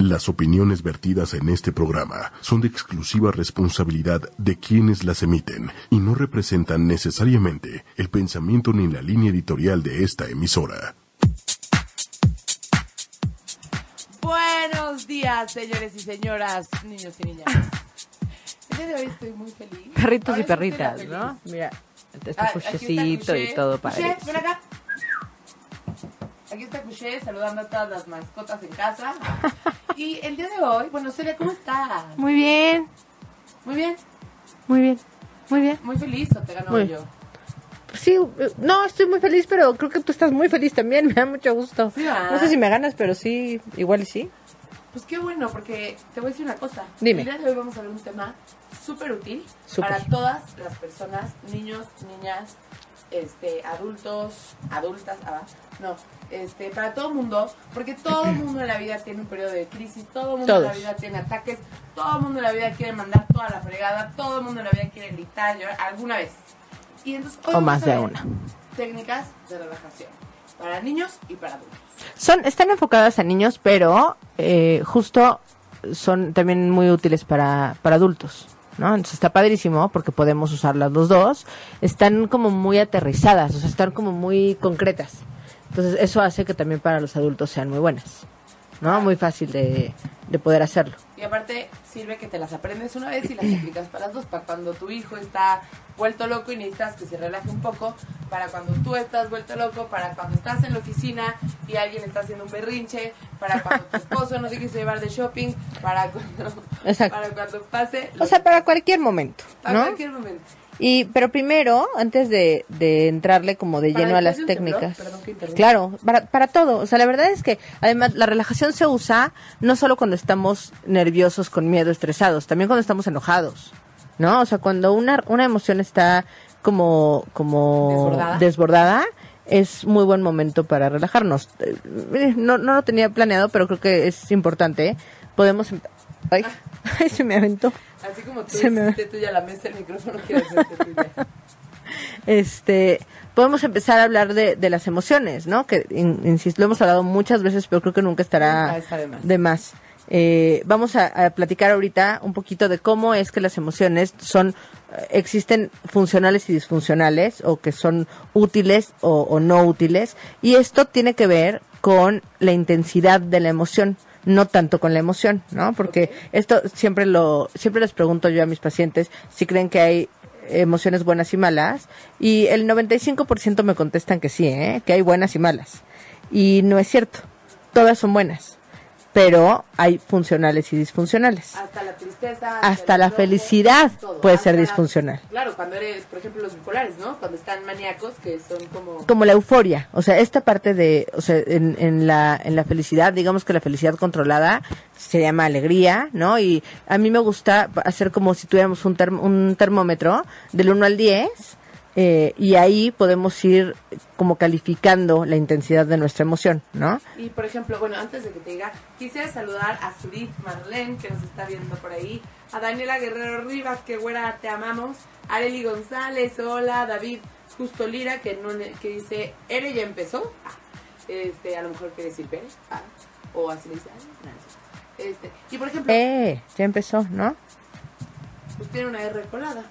Las opiniones vertidas en este programa son de exclusiva responsabilidad de quienes las emiten y no representan necesariamente el pensamiento ni la línea editorial de esta emisora. Buenos días, señores y señoras, niños y niñas. El día de hoy estoy muy feliz. Perritos Ahora y perritas. ¿no? Mira, este Ah, aquí está cuchecito y todo Cuché, padre. ven acá. Aquí está Cuché saludando a todas las mascotas en casa. Y el día de hoy, bueno, Celia, ¿cómo estás? Muy bien, Muy bien, muy bien, muy bien. muy feliz o te ganó Muy. yo. Pues Sí, no, estoy muy feliz, pero creo que tú estás muy feliz también, me da mucho gusto. Sí. No sé si me ganas, pero sí, igual y sí. Pues qué bueno, porque te voy a decir una cosa. Dime. El día de hoy vamos a ver un tema súper útil Súper. para todas las personas, niños, niñas, este, adultos, adultas, ah, no, este, para todo mundo, porque todo el mundo en la vida tiene un periodo de crisis, todo el mundo en la vida tiene ataques, todo el mundo en la vida quiere mandar toda la fregada, todo el mundo en la vida quiere gritar, llorar, alguna vez. Y entonces hoy O más de una. Técnicas de relajación para niños y para adultos. Son, están enfocadas a niños, pero eh, justo son también muy útiles para, para adultos. ¿No? Entonces está padrísimo porque podemos usarlas los dos. Están como muy aterrizadas, o sea, están como muy concretas. Entonces eso hace que también para los adultos sean muy buenas. ¿no? Muy fácil de, de poder hacerlo. Y aparte sirve que te las aprendes una vez y las aplicas para las dos, para cuando tu hijo está vuelto loco y necesitas que se relaje un poco, para cuando tú estás vuelto loco, para cuando estás en la oficina y alguien está haciendo un berrinche, para cuando tu esposo no te quiso llevar de shopping, para cuando, Exacto. para cuando pase, O sea, para cualquier momento, para ¿no? cualquier momento. Y, pero primero, antes de, de entrarle como de lleno a las temblor, técnicas. perdón que interrumpa. Claro, para, para todo. O sea, la verdad es que además la relajación se usa no solo cuando estamos nerviosos, con miedo, estresados, también cuando estamos enojados. ¿No? O sea, cuando una, una emoción está como, como Desbordada. desbordada, es muy buen momento para relajarnos. Eh, mire, No, no lo tenía planeado, pero creo que es importante. Podemos... em- Ay, ay, se me aventó. Así como tú Se me- hiciste tuya la mesa, el micrófono quiere tuya. este podemos empezar a hablar de, de las emociones, ¿no? Que, in- insisto, lo hemos hablado muchas veces, pero creo que nunca estará de más. de más. Eh, vamos a, a platicar ahorita un poquito de cómo es que las emociones son eh, existen funcionales y disfuncionales o que son útiles o, o no útiles y esto tiene que ver con la intensidad de la emoción no tanto con la emoción, ¿no? Porque esto siempre lo siempre les pregunto yo a mis pacientes si creen que hay emociones buenas y malas y el 95% me contestan que sí, ¿eh? que hay buenas y malas. Y no es cierto, todas son buenas, pero hay funcionales y disfuncionales. Hasta la tristeza. Hasta la felicidad todo. puede ser disfuncional. Claro, cuando eres, por ejemplo, los bipolares, ¿no? Cuando están maníacos, que son como... Como la euforia, o sea, esta parte de, o sea, en, en la, en la felicidad, digamos que la felicidad controlada se llama alegría, ¿no? Y a mí me gusta hacer como si tuviéramos un, term- un termómetro del 1 al 10, eh, y ahí podemos ir como calificando la intensidad de nuestra emoción, ¿no? Y por ejemplo, bueno, antes de que te diga, quisiera saludar a Sudith Marlene, que nos está viendo por ahí, a Daniela Guerrero Rivas, que güera, te amamos, a Areli González, hola, David Justo Lira, que, no, que dice, ¿Ere ya empezó? Ah, este, a lo mejor quiere decir Pérez, ah, o así le dice, este, y por ejemplo, Eh, ya empezó, ¿no? pues tiene una R colada,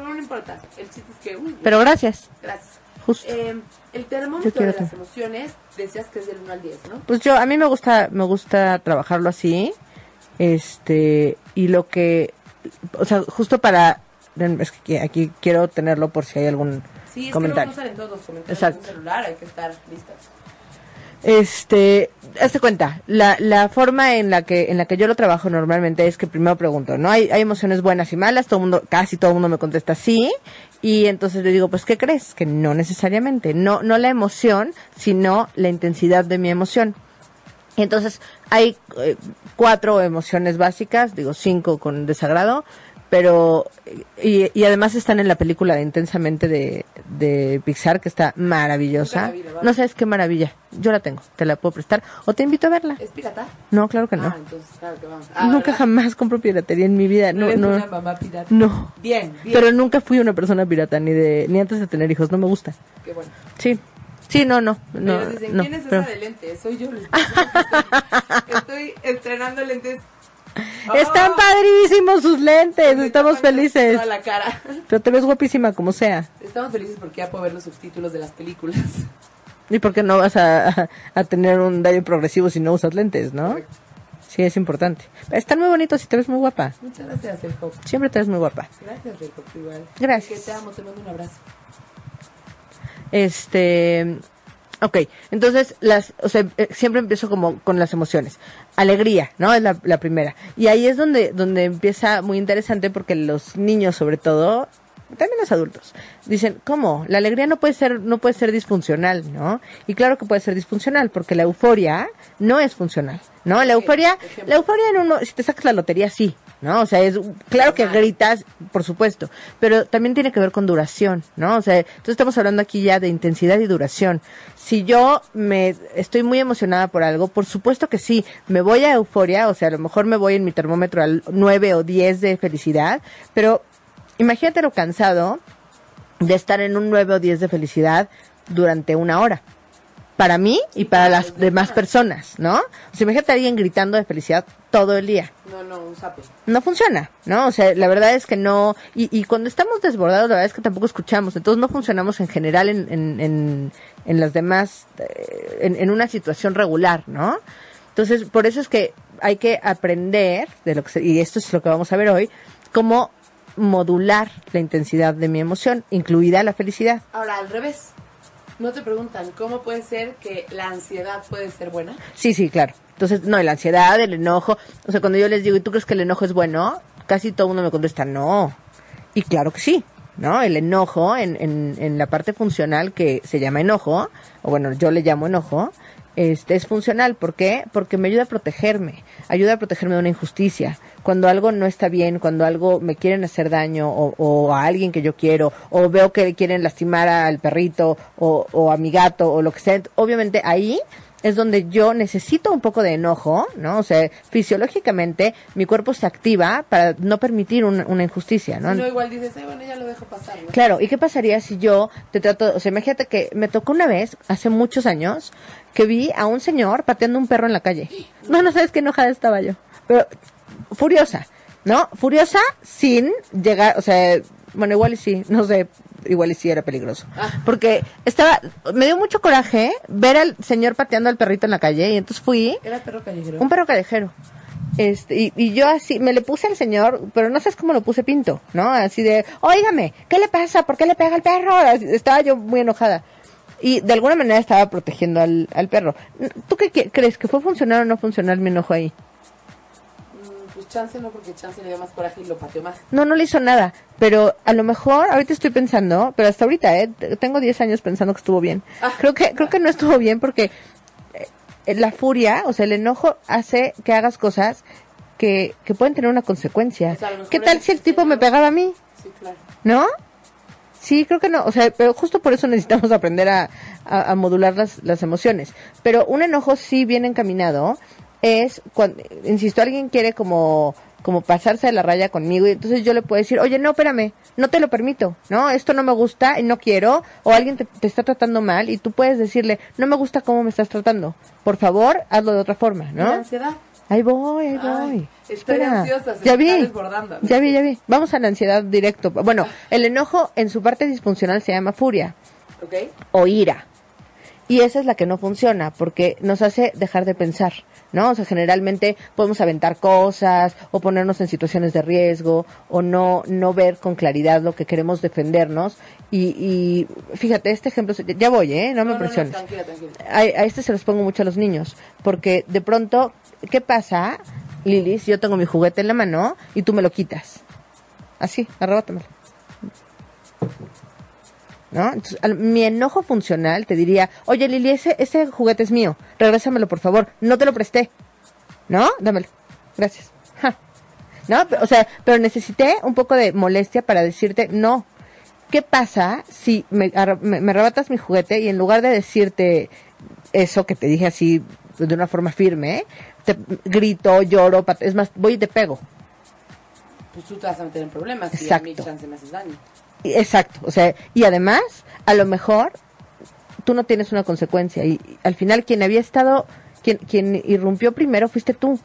pero no importa, el chiste es que, uy, Pero gracias, gracias. justo. Eh, el termómetro de las que- emociones, decías que es del 1 al 10, ¿no? Pues yo, a mí me gusta, me gusta trabajarlo así, este, y lo que, o sea, justo para, es que aquí quiero tenerlo por si hay algún Sí, es que comentario. luego no salen todos los comentarios Exacto. en un celular, hay que estar listas. Este, hazte cuenta, la, la forma en la que en la que yo lo trabajo normalmente es que primero pregunto, ¿no? Hay, hay emociones buenas y malas, todo mundo, casi todo el mundo me contesta sí, y entonces le digo, pues, ¿qué crees? Que no necesariamente, no, no la emoción, sino la intensidad de mi emoción. Entonces hay eh, cuatro emociones básicas, digo cinco con desagrado, pero y, y además están en la película de Intensamente de, de Pixar que está maravillosa. Nunca la vi, ¿verdad? No sabes qué maravilla. Yo la tengo, te la puedo prestar o te invito a verla. ¿Es pirata? No, claro que no. Ah, entonces, claro que vamos. Ah, nunca ¿verdad? jamás compro piratería en mi vida. No, Eres no, una mamá pirata. no. Bien, bien. Pero nunca fui una persona pirata ni de ni antes de tener hijos. No me gusta. Qué bueno. Sí, Sí, no, no, no. Ellos dicen, no, ¿quién es pero- esa de lentes? Soy yo. Estoy estrenando lentes. Están Oh, padrísimos sus lentes, estamos felices. Toda la cara. Pero te ves guapísima como sea. Estamos felices porque ya puedo ver los subtítulos de las películas. ¿Y por qué no vas a, a- tener un daño progresivo si no usas lentes, no? Correcto. Sí, es importante. Están muy bonitos y te ves muy guapa. Muchas gracias, El. Siempre te ves muy guapa. Gracias, El igual. Gracias. Que te amo, te mando un abrazo. Este, ok, entonces las, o sea, eh, siempre empiezo como con las emociones. Alegría, ¿no? Es la, la primera. Y ahí es donde, donde empieza muy interesante porque los niños, sobre todo, también los adultos, dicen, ¿cómo? La alegría no puede ser, no puede ser disfuncional, ¿no? Y claro que puede ser disfuncional porque la euforia no es funcional, ¿no? La euforia, la euforia en uno, si te sacas la lotería, sí, ¿no? O sea, es claro que gritas, por supuesto, pero también tiene que ver con duración, ¿no? O sea, entonces estamos hablando aquí ya de intensidad y duración. Si yo me estoy muy emocionada por algo, por supuesto que sí, me voy a euforia, o sea, a lo mejor me voy en mi termómetro al 9 o 10 de felicidad, pero imagínate lo cansado de estar en un 9 o 10 de felicidad durante una hora. Para mí y para las demás personas, ¿no? O sea, imagínate a alguien gritando de felicidad todo el día No, no, un sapo. no funciona, ¿no? O sea, la verdad es que no, y, y cuando estamos desbordados, la verdad es que tampoco escuchamos, entonces no funcionamos en general en, en, en, en las demás, eh, en, en una situación regular, ¿no? Entonces, por eso es que hay que aprender, de lo que se- y esto es lo que vamos a ver hoy, cómo modular la intensidad de mi emoción, incluida la felicidad. Ahora, al revés. No te preguntan, ¿cómo puede ser que la ansiedad puede ser buena? Sí, sí, claro. Entonces, no, la ansiedad, el enojo. O sea, cuando yo les digo, ¿y tú crees que el enojo es bueno? Casi todo mundo me contesta, no. Y claro que sí, ¿no? El enojo, en, en, en la parte funcional que se llama enojo, o bueno, yo le llamo enojo, este es funcional. ¿Por qué? Porque me ayuda a protegerme, ayuda a protegerme de una injusticia. Cuando algo no está bien, cuando algo me quieren hacer daño, o, o a alguien que yo quiero, o veo que quieren lastimar al perrito, o, o a mi gato, o lo que sea, obviamente ahí es donde yo necesito un poco de enojo, ¿no? O sea, fisiológicamente mi cuerpo se activa para no permitir un- una injusticia, ¿no? Si no, igual dices, "Ay, bueno, ya lo dejo pasar, ¿no? Claro, ¿y qué pasaría si yo te trato, o sea, imagínate que me tocó una vez, hace muchos años, que vi a un señor pateando un perro en la calle. No, no sabes qué enojada estaba yo, pero furiosa, ¿no? Furiosa sin llegar, o sea, bueno, igual y sí, no sé, igual y sí era peligroso. Porque estaba, me dio mucho coraje ver al señor pateando al perrito en la calle y entonces fui, Era perro callejero. un perro callejero. Este, y, y yo así, me le puse al señor, pero no sabes cómo lo puse pinto, ¿no? Así de, óigame, ¿qué le pasa? ¿Por qué le pega al perro? Así, estaba yo muy enojada. Y de alguna manera estaba protegiendo al, al perro. ¿Tú qué crees? ¿Que fue funcional o no funcional mi enojo ahí? Chance no, porque chance le dio más coraje y lo pateó más. No, no le hizo nada. Pero a lo mejor, ahorita estoy pensando, pero hasta ahorita, ¿eh? Tengo 10 años pensando que estuvo bien. Ah. Creo que, creo que no estuvo bien porque eh, la furia, o sea, el enojo hace que hagas cosas que, que pueden tener una consecuencia. O sea, ¿Qué tal si el tipo me pegaba a mí? Sí, claro. ¿No? Sí, creo que no. O sea, pero justo por eso necesitamos aprender a, a- a modular las, las emociones. Pero un enojo sí bien encaminado es cuando, insisto, alguien quiere como, como pasarse de la raya conmigo y entonces yo le puedo decir, oye, no, espérame, no te lo permito, ¿no? Esto no me gusta y no quiero, o alguien te, te está tratando mal y tú puedes decirle, no me gusta cómo me estás tratando, por favor, hazlo de otra forma, ¿Y la ¿no? ansiedad? Ahí voy, ahí Ay, voy. estoy Espera. ansiosa, se ya me vi. está desbordando. Ya vi, ya vi. Vamos a la ansiedad directo. Bueno, el enojo en su parte disfuncional se llama furia o ira. Y esa es la que no funciona porque nos hace dejar de pensar, ¿no? O sea, generalmente podemos aventar cosas o ponernos en situaciones de riesgo o no no ver con claridad lo que queremos defendernos y, y fíjate, este ejemplo, ya voy, ¿eh? No me No, no, no, presiones tranquila, tranquila. a, a este se los pongo mucho a los niños, porque de pronto, ¿qué pasa, Lili, si yo tengo mi juguete en la mano y tú me lo quitas? Así, arrebátamelo. ¿No? Entonces, al- mi enojo funcional te diría, oye Lili, ese, ese juguete es mío, regrésamelo por favor, no te lo presté. ¿No? Dámelo. Gracias. Ja. ¿No? Pero, O sea, pero necesité un poco de molestia para decirte, no, ¿qué pasa si me, me, me arrebatas mi juguete y en lugar de decirte eso que te dije así de una forma firme, te grito, lloro, es más, voy y te pego? Pues tú te vas a meter en problemas y a mí Exacto. chance me haces daño. Exacto, o sea, y además, a lo mejor tú no tienes una consecuencia. Y, y al final quien había estado, quien, quien irrumpió primero fuiste tú.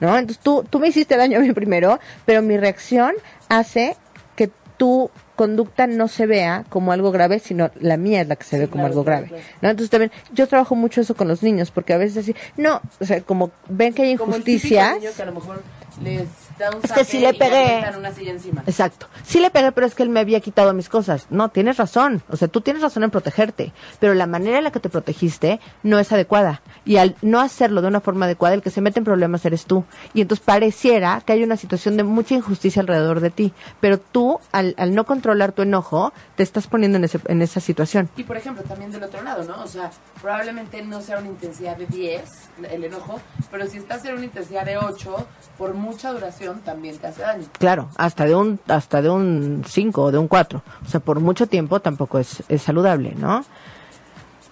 ¿No? Entonces tú, tú me hiciste daño a mí primero, pero mi reacción hace que tu conducta no se vea como algo grave, sino la mía es la que se Sí, ve como claro, algo grave. claro. ¿no? Entonces también, yo trabajo mucho eso con los niños, porque a veces así, no, o sea, como ven que hay Como el típico injusticias. niño que a lo mejor les da un Es que si le pegué. avientan una silla encima. Exacto. Sí le pegué, pero es que él me había quitado mis cosas. No, tienes razón. O sea, tú tienes razón en protegerte, pero la manera en la que te protegiste no es adecuada. Y al no hacerlo de una forma adecuada, el que se mete en problemas eres tú. Y entonces pareciera que hay una situación de mucha injusticia alrededor de ti, pero tú, al, al no controlar tu enojo, te estás poniendo en, ese, en esa situación. Y por ejemplo, también del otro lado, ¿no? O sea, probablemente no sea una intensidad de 10 el enojo, pero si estás en una intensidad de 8, por mucha duración también te hace daño. Claro, hasta de un hasta de un 5 o de un 4. O sea, por mucho tiempo tampoco es, es saludable, ¿no?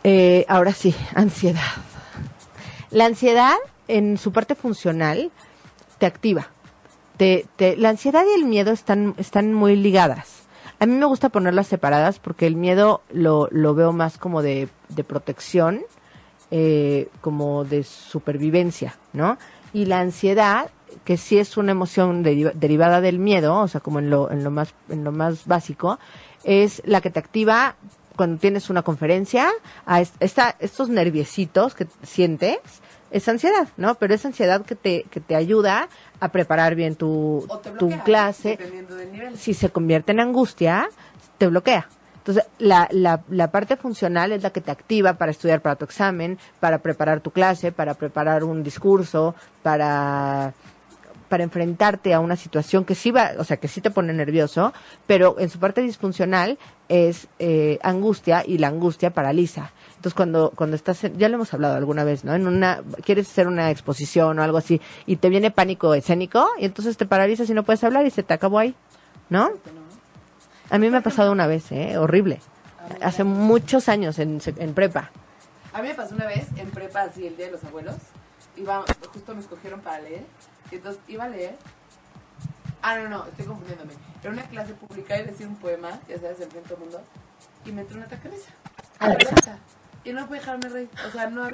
Eh, ahora sí, ansiedad. La ansiedad, en su parte funcional, te activa. La ansiedad y el miedo están, están muy ligadas. A mí me gusta ponerlas separadas porque el miedo lo, lo veo más como de, de protección, eh, como de supervivencia, ¿no? Y la ansiedad, que sí es una emoción deriva- derivada del miedo, o sea, como en lo, en lo más, en lo más básico, es la que te activa cuando tienes una conferencia, a es- esta, estos nerviecitos que sientes, es ansiedad, ¿no? Pero es ansiedad que te, que te ayuda a preparar bien tu, tu clase. dependiendo del nivel. Si se convierte en angustia, te bloquea. Entonces, la, la, la parte funcional es la que te activa para estudiar para tu examen, para preparar tu clase, para preparar un discurso, para para enfrentarte a una situación que sí va, o sea, que sí te pone nervioso, pero en su parte disfuncional es eh, angustia y la angustia paraliza. Entonces, cuando, cuando estás, en- ya lo hemos hablado alguna vez, ¿no? En una, quieres hacer una exposición o algo así y te viene pánico escénico y entonces te paralizas y no puedes hablar y se te acabó ahí, ¿no? A mí me ha pasado una vez, ¿eh? Horrible. Hace muchos años en, en prepa. A mí me pasó una vez en prepa, así el día de los abuelos. Iba, justo me escogieron para leer. Y entonces iba a leer. Ah, no, no, estoy confundiéndome. Era una clase pública y decía un poema, ya sabes, en frente mundo. Y me entró un ataque de risa. A la De risa. Y no pude dejarme reír. O sea, no